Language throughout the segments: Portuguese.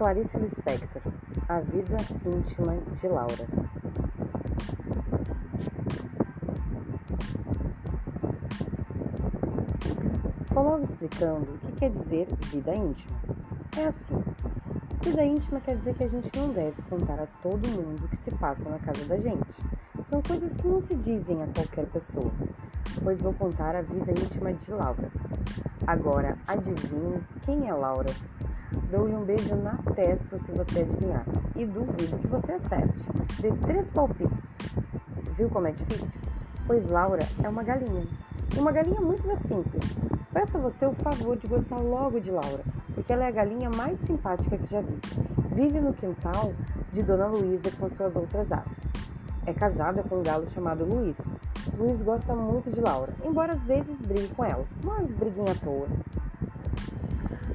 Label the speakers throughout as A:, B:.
A: Clarice Lispector A Vida Íntima de Laura Vou logo explicando o que quer dizer vida íntima. É assim: vida íntima quer dizer que a gente não deve contar a todo mundo o que se passa na casa da gente. São coisas que não se dizem a qualquer pessoa, pois vou contar a vida íntima de Laura. Agora, adivinhe quem é Laura? Dou-lhe um beijo na testa se você adivinhar. E duvido que você acerte. Dê três palpites. Viu como é difícil? Pois Laura é uma galinha. E uma galinha muito mais simples. Peço a você o favor de gostar logo de Laura, porque ela é a galinha mais simpática que já vi. Vive no quintal de Dona Luísa com suas outras aves. É casada com um galo chamado Luiz. Luiz gosta muito de Laura, embora às vezes brigue com ela, mas briguinha à toa.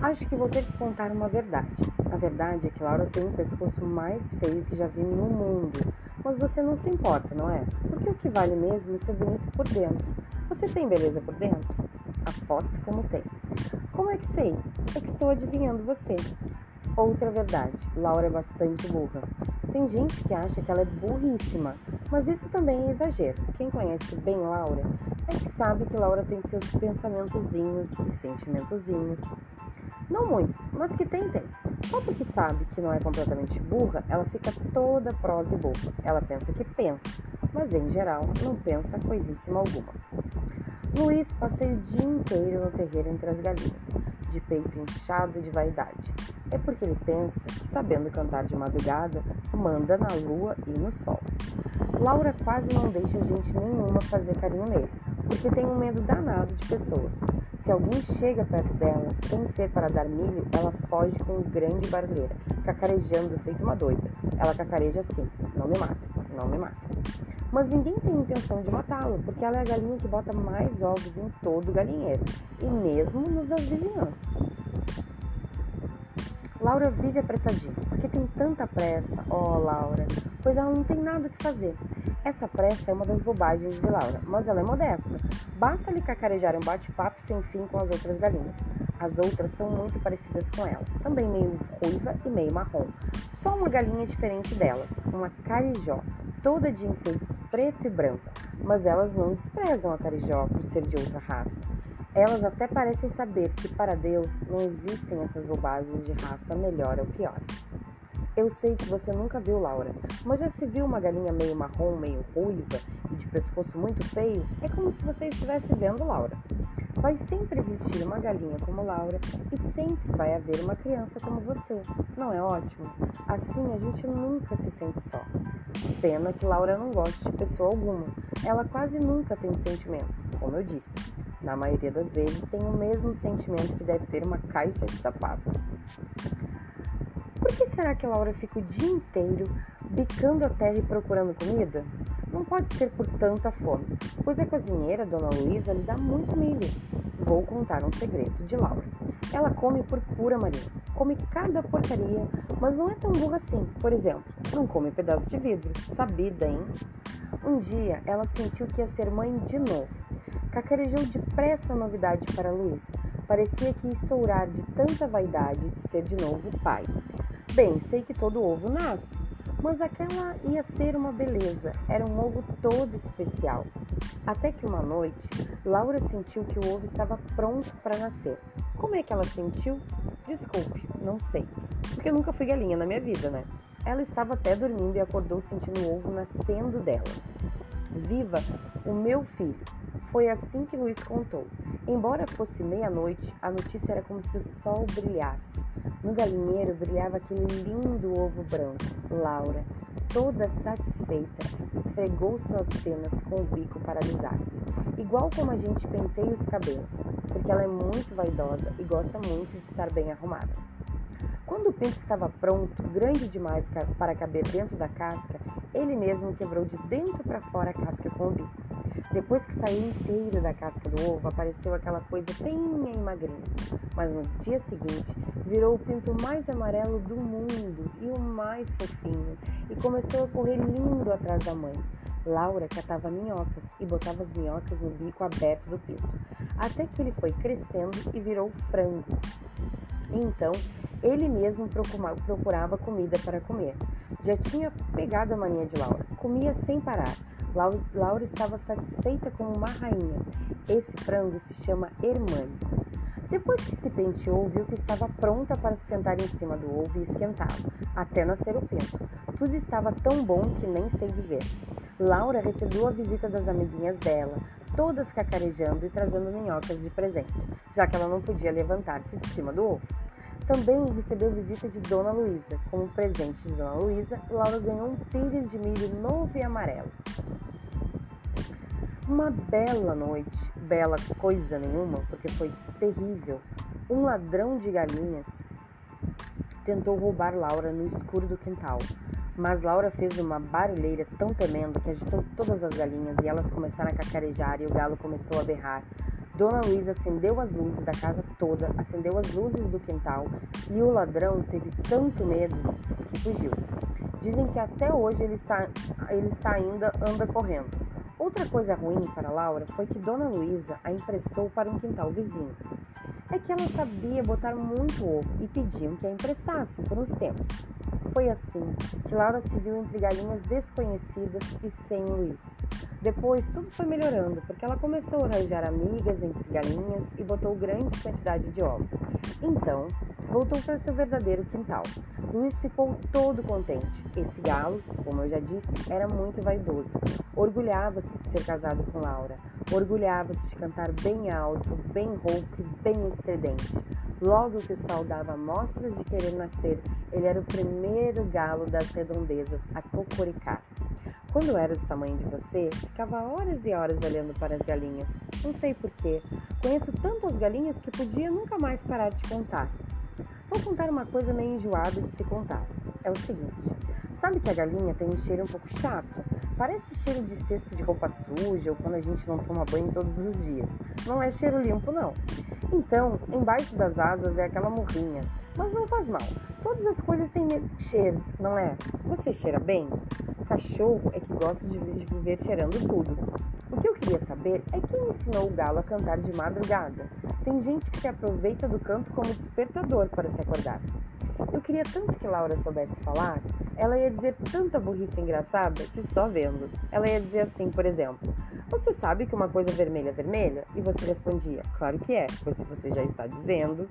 A: Acho que vou ter que contar uma verdade. A verdade é que Laura tem o pescoço mais feio que já vi no mundo. Mas você não se importa, não é? Porque o que vale mesmo é ser bonito por dentro. Você tem beleza por dentro? Aposto como tem. Como é que sei? É que estou adivinhando você. Outra verdade, Laura é bastante burra. Tem gente que acha que ela é burríssima, mas isso também é exagero. Quem conhece bem Laura é que sabe que Laura tem seus pensamentozinhos e sentimentozinhos. Não muitos, mas que tem, tem. Só porque sabe que não é completamente burra, ela fica toda prosa e boba. Ela pensa que pensa, mas em geral não pensa coisíssima alguma. Luiz passei o dia inteiro no terreiro entre as galinhas, de peito inchado de vaidade. É porque ele pensa que, sabendo cantar de madrugada, manda na lua e no sol. Laura quase não deixa gente nenhuma fazer carinho nele, porque tem um medo danado de pessoas. Se alguém chega perto dela, sem ser para dar milho, ela foge com grande barulheira, cacarejando feito uma doida. Ela cacareja assim: não me mata, não me mata. Mas ninguém tem intenção de matá-lo, porque ela é a galinha que bota mais ovos em todo o galinheiro, e mesmo nos das vizinhanças. Laura vive apressadinha, porque tem tanta pressa, oh, Laura, pois ela não tem nada que fazer. Essa pressa é uma das bobagens de Laura, mas ela é modesta. Basta lhe cacarejar um bate-papo sem fim com as outras galinhas. As outras são muito parecidas com ela, também meio ruiva e meio marrom. Só uma galinha diferente delas, uma carijó, toda de enfeites preto e branco. Mas elas não desprezam a carijó por ser de outra raça. Elas até parecem saber que para Deus não existem essas bobagens de raça melhor ou pior. Eu sei que você nunca viu Laura, mas já se viu uma galinha meio marrom, meio ruiva e de pescoço muito feio? É como se você estivesse vendo Laura. Vai sempre existir uma galinha como Laura e sempre vai haver uma criança como você. Não é ótimo? Assim a gente nunca se sente só. Pena que Laura não goste de pessoa alguma. Ela quase nunca tem sentimentos, como eu disse. Na maioria das vezes tem o mesmo sentimento que deve ter uma caixa de sapatos. Por que será que Laura fica o dia inteiro bicando a terra e procurando comida? Não pode ser por tanta fome, pois a cozinheira, Dona Luísa, lhe dá muito milho. Vou contar um segredo de Laura. Ela come por pura marinha, come cada porcaria, mas não é tão burra assim. Por exemplo, não come pedaço de vidro. Sabida, hein? Um dia ela sentiu que ia ser mãe de novo. Cacarejou depressa a novidade para Luiz. Parecia que ia estourar de tanta vaidade de ser de novo pai. Bem, sei que todo ovo nasce, mas aquela ia ser uma beleza, era um ovo todo especial. Até que uma noite, Laura sentiu que o ovo estava pronto para nascer. Como é que ela sentiu? Desculpe, não sei, porque eu nunca fui galinha na minha vida, né? Ela estava até dormindo e acordou sentindo o ovo nascendo dela. Viva o meu filho! Foi assim que Luiz contou. Embora fosse meia-noite, a notícia era como se o sol brilhasse. No galinheiro brilhava aquele lindo ovo branco. Laura, toda satisfeita, esfregou suas penas com o bico para alisar-se, igual como a gente penteia os cabelos, porque ela é muito vaidosa e gosta muito de estar bem arrumada. Quando o pinto estava pronto, grande demais para caber dentro da casca, ele mesmo quebrou de dentro para fora a casca com o bico. Depois que saiu inteiro da casca do ovo, apareceu aquela coisa bem magrinha. Mas no dia seguinte, virou o pinto mais amarelo do mundo e o mais fofinho, e começou a correr lindo atrás da mãe. Laura catava minhocas e botava as minhocas no bico aberto do pito, até que ele foi crescendo e virou frango. Então, ele mesmo procurava comida para comer. Já tinha pegado a mania de Laura, comia sem parar. Laura estava satisfeita como uma rainha. Esse frango se chama Hermane. Depois que se penteou, viu que estava pronta para se sentar em cima do ovo e esquentá-lo, até nascer o pinto. Tudo estava tão bom que nem sei dizer. Laura recebeu a visita das amiguinhas dela, todas cacarejando e trazendo minhocas de presente, já que ela não podia levantar-se de cima do ovo. Também recebeu visita de Dona Luísa. Como presente de Dona Luísa, Laura ganhou um pires de milho novo e amarelo. Uma bela noite, bela coisa nenhuma, porque foi terrível, um ladrão de galinhas tentou roubar Laura no escuro do quintal. Mas Laura fez uma barulheira tão tremenda que agitou todas as galinhas e elas começaram a cacarejar e o galo começou a berrar. Dona Luísa acendeu as luzes da casa toda, acendeu as luzes do quintal e o ladrão teve tanto medo que fugiu. Dizem que até hoje ele está, ele está ainda anda correndo. Outra coisa ruim para Laura foi que Dona Luísa a emprestou para um quintal vizinho. É que ela sabia botar muito ovo e pediam que a emprestassem por uns tempos. Foi assim que Laura se viu entre galinhas desconhecidas e sem Luiz. Depois tudo foi melhorando, porque ela começou a arranjar amigas entre galinhas e botou grande quantidade de ovos. Então, voltou para seu verdadeiro quintal. Luiz ficou todo contente. Esse galo, como eu já disse, era muito vaidoso. Orgulhava-se de ser casado com Laura. Orgulhava-se de cantar bem alto, bem rouco e bem estridente. Logo que o sol dava mostras de querer nascer, ele era o primeiro galo das redondezas a cocoricar. Quando era do tamanho de você, ficava horas e horas olhando para as galinhas. Não sei porquê. Conheço tantas galinhas que podia nunca mais parar de contar. Vou contar uma coisa meio enjoada de se contar. É o seguinte: sabe que a galinha tem um cheiro um pouco chato? Parece cheiro de cesto de roupa suja ou quando a gente não toma banho todos os dias. Não é cheiro limpo, não. Então, embaixo das asas é aquela morrinha. Mas não faz mal. Todas as coisas têm cheiro, não é? Você cheira bem? Cachorro é que gosta de viver cheirando tudo. O que eu queria saber é quem ensinou o galo a cantar de madrugada. Tem gente que se aproveita do canto como despertador para se acordar. Eu queria tanto que Laura soubesse falar, ela ia dizer tanta burrice engraçada que só vendo. Ela ia dizer assim, por exemplo: Você sabe que uma coisa vermelha é vermelha? E você respondia: Claro que é, pois se você já está dizendo.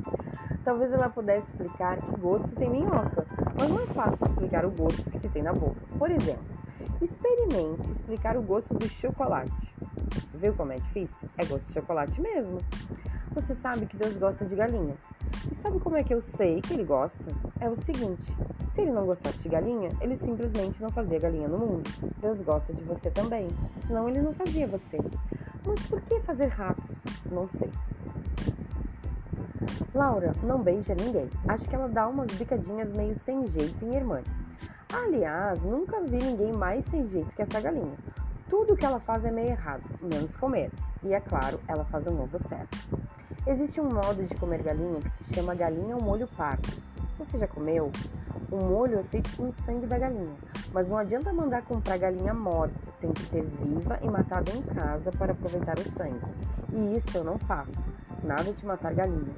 A: Talvez ela pudesse explicar que gosto tem minhoca, mas não é fácil explicar o gosto que se tem na boca. Por exemplo, experimente explicar o gosto do chocolate. Viu como é difícil? É gosto de chocolate mesmo. Você sabe que Deus gosta de galinha. E sabe como é que eu sei que ele gosta? É o seguinte: se ele não gostasse de galinha, ele simplesmente não fazia galinha no mundo. Deus gosta de você também, senão ele não fazia você. Mas por que fazer ratos? Não sei. Laura não beija ninguém. Acho que ela dá umas bicadinhas meio sem jeito em Irmã. Aliás, nunca vi ninguém mais sem jeito que essa galinha. Tudo que ela faz é meio errado, menos comer. E é claro, ela faz o novo certo. Existe um modo de comer galinha que se chama galinha ao molho pardo. Você já comeu? O molho é feito com o sangue da galinha, mas não adianta mandar comprar galinha morta, tem que ser viva e matada em casa para aproveitar o sangue. E isso eu não faço, nada de matar galinha.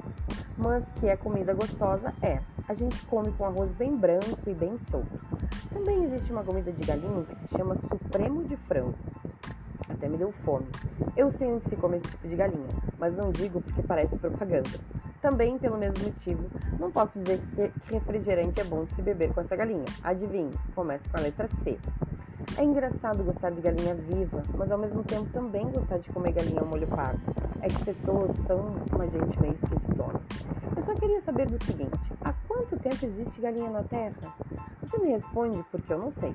A: Mas que é comida gostosa é. A gente come com arroz bem branco e bem solto. Também existe uma comida de galinha que se chama supremo de frango. Até me deu fome. Eu sei onde se come esse tipo de galinha, mas não digo porque parece propaganda. Também, pelo mesmo motivo, não posso dizer que refrigerante é bom de se beber com essa galinha. Adivinhe, começa com a letra C. É engraçado gostar de galinha viva, mas ao mesmo tempo também gostar de comer galinha ao molho pardo. É que pessoas são uma gente meio esquisitona. Eu só queria saber do seguinte: há quanto tempo existe galinha na Terra? Você me responde porque eu não sei.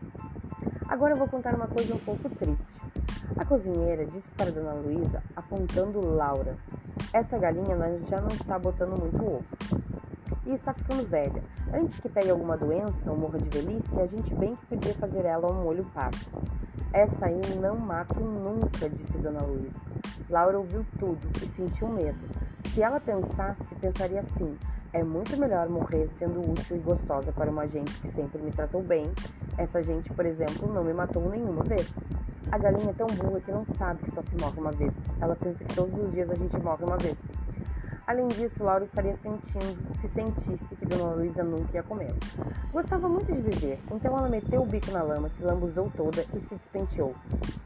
A: Agora eu vou contar uma coisa um pouco triste. A cozinheira disse para Dona Luísa, apontando Laura: Essa galinha já não está botando muito ovo. E está ficando velha. Antes que pegue alguma doença ou morra de velhice, a gente bem que podia fazer ela um molho pardo. Essa aí não mato nunca, disse Dona Luísa. Laura ouviu tudo e sentiu medo. Se ela pensasse, pensaria assim: é muito melhor morrer sendo útil e gostosa para uma gente que sempre me tratou bem. Essa gente, por exemplo, não me matou nenhuma vez. A galinha é tão burra que não sabe que só se morre uma vez. Ela pensa que todos os dias a gente morre uma vez. Além disso, Laura estaria sentindo, se sentisse que Dona Luísa nunca ia comê-lo. Gostava muito de viver, então ela meteu o bico na lama, se lambuzou toda e se despenteou.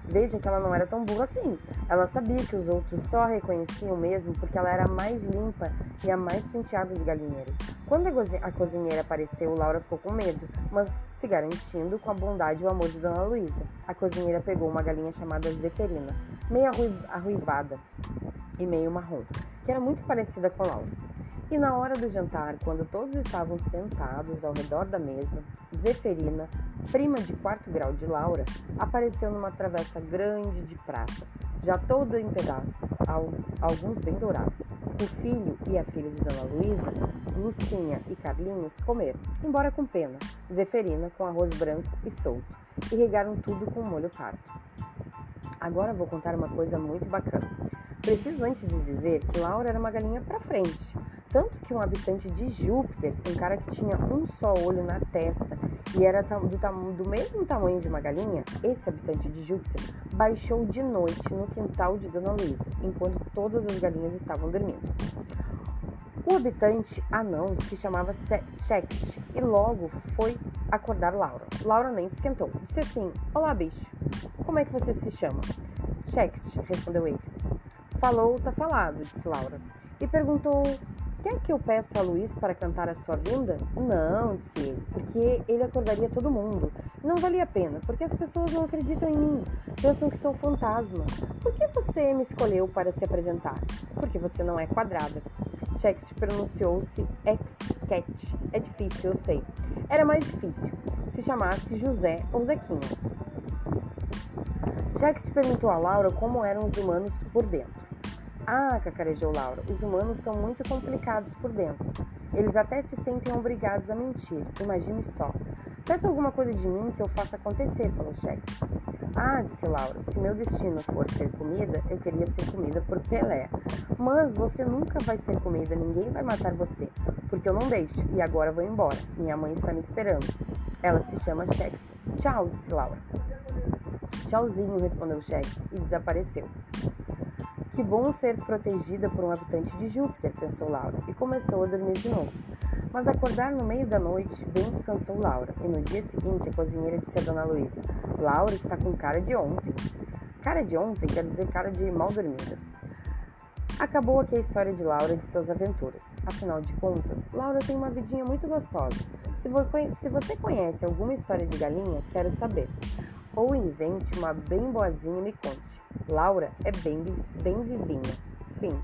A: Veja que ela não era tão burra assim. Ela sabia que os outros só a reconheciam mesmo porque ela era a mais limpa e a mais penteada de galinheiro. Quando a cozinheira apareceu, Laura ficou com medo, mas se garantindo com a bondade e o amor de Dona Luísa. A cozinheira pegou uma galinha chamada Zeferina, meio arruivada e meio marrom que era muito parecida com Laura. E na hora do jantar, quando todos estavam sentados ao redor da mesa, Zeferina, prima de quarto grau de Laura, apareceu numa travessa grande de prata, já toda em pedaços, alguns bem dourados. O filho e a filha de Dona Luísa, Lucinha e Carlinhos, comeram, embora com pena, Zeferina com arroz branco e solto, e regaram tudo com molho pardo. Agora vou contar uma coisa muito bacana. Preciso antes de dizer que Laura era uma galinha para frente. Tanto que um habitante de Júpiter, um cara que tinha um só olho na testa e era do, do mesmo tamanho de uma galinha, esse habitante de Júpiter baixou de noite no quintal de Dona Luísa, enquanto todas as galinhas estavam dormindo. O habitante anão se chamava Shecht e logo foi acordar Laura. Laura nem se esquentou. Disse assim: Olá, bicho. Como é que você se chama? Shecht, respondeu ele. Falou, tá falado, disse Laura. E perguntou: Quer que eu peça a Luiz para cantar a sua vinda? Não, disse ele, porque ele acordaria todo mundo. Não valia a pena, porque as pessoas não acreditam em mim, pensam que sou fantasma. Por que você me escolheu para se apresentar? Porque você não é quadrada. Shakespeare pronunciou-se ex-cat. É difícil, eu sei. Era mais difícil. Se chamasse José ou Zequinha. Shakespeare perguntou a Laura como eram os humanos por dentro. Ah, cacarejou Laura, os humanos são muito complicados por dentro. Eles até se sentem obrigados a mentir. Imagine só. Peça alguma coisa de mim que eu faça acontecer, falou Cheque. Ah, disse Laura, se meu destino for ser comida, eu queria ser comida por Pelé. Mas você nunca vai ser comida, ninguém vai matar você, porque eu não deixo, e agora vou embora. Minha mãe está me esperando. Ela se chama Shakespeare. Tchau, disse Laura. Tchauzinho, respondeu Shakespeare e desapareceu. Que bom ser protegida por um habitante de Júpiter, pensou Laura, e começou a dormir de novo. Mas acordar no meio da noite bem que cansou Laura, e no dia seguinte a cozinheira disse a Dona Luísa: Laura está com cara de ontem. Cara de ontem quer dizer cara de mal dormida. Acabou aqui a história de Laura e de suas aventuras. Afinal de contas, Laura tem uma vidinha muito gostosa. Se você conhece alguma história de galinha, quero saber ou invente uma bem boazinha e me conte. Laura é bem, bem vivinha. Fim.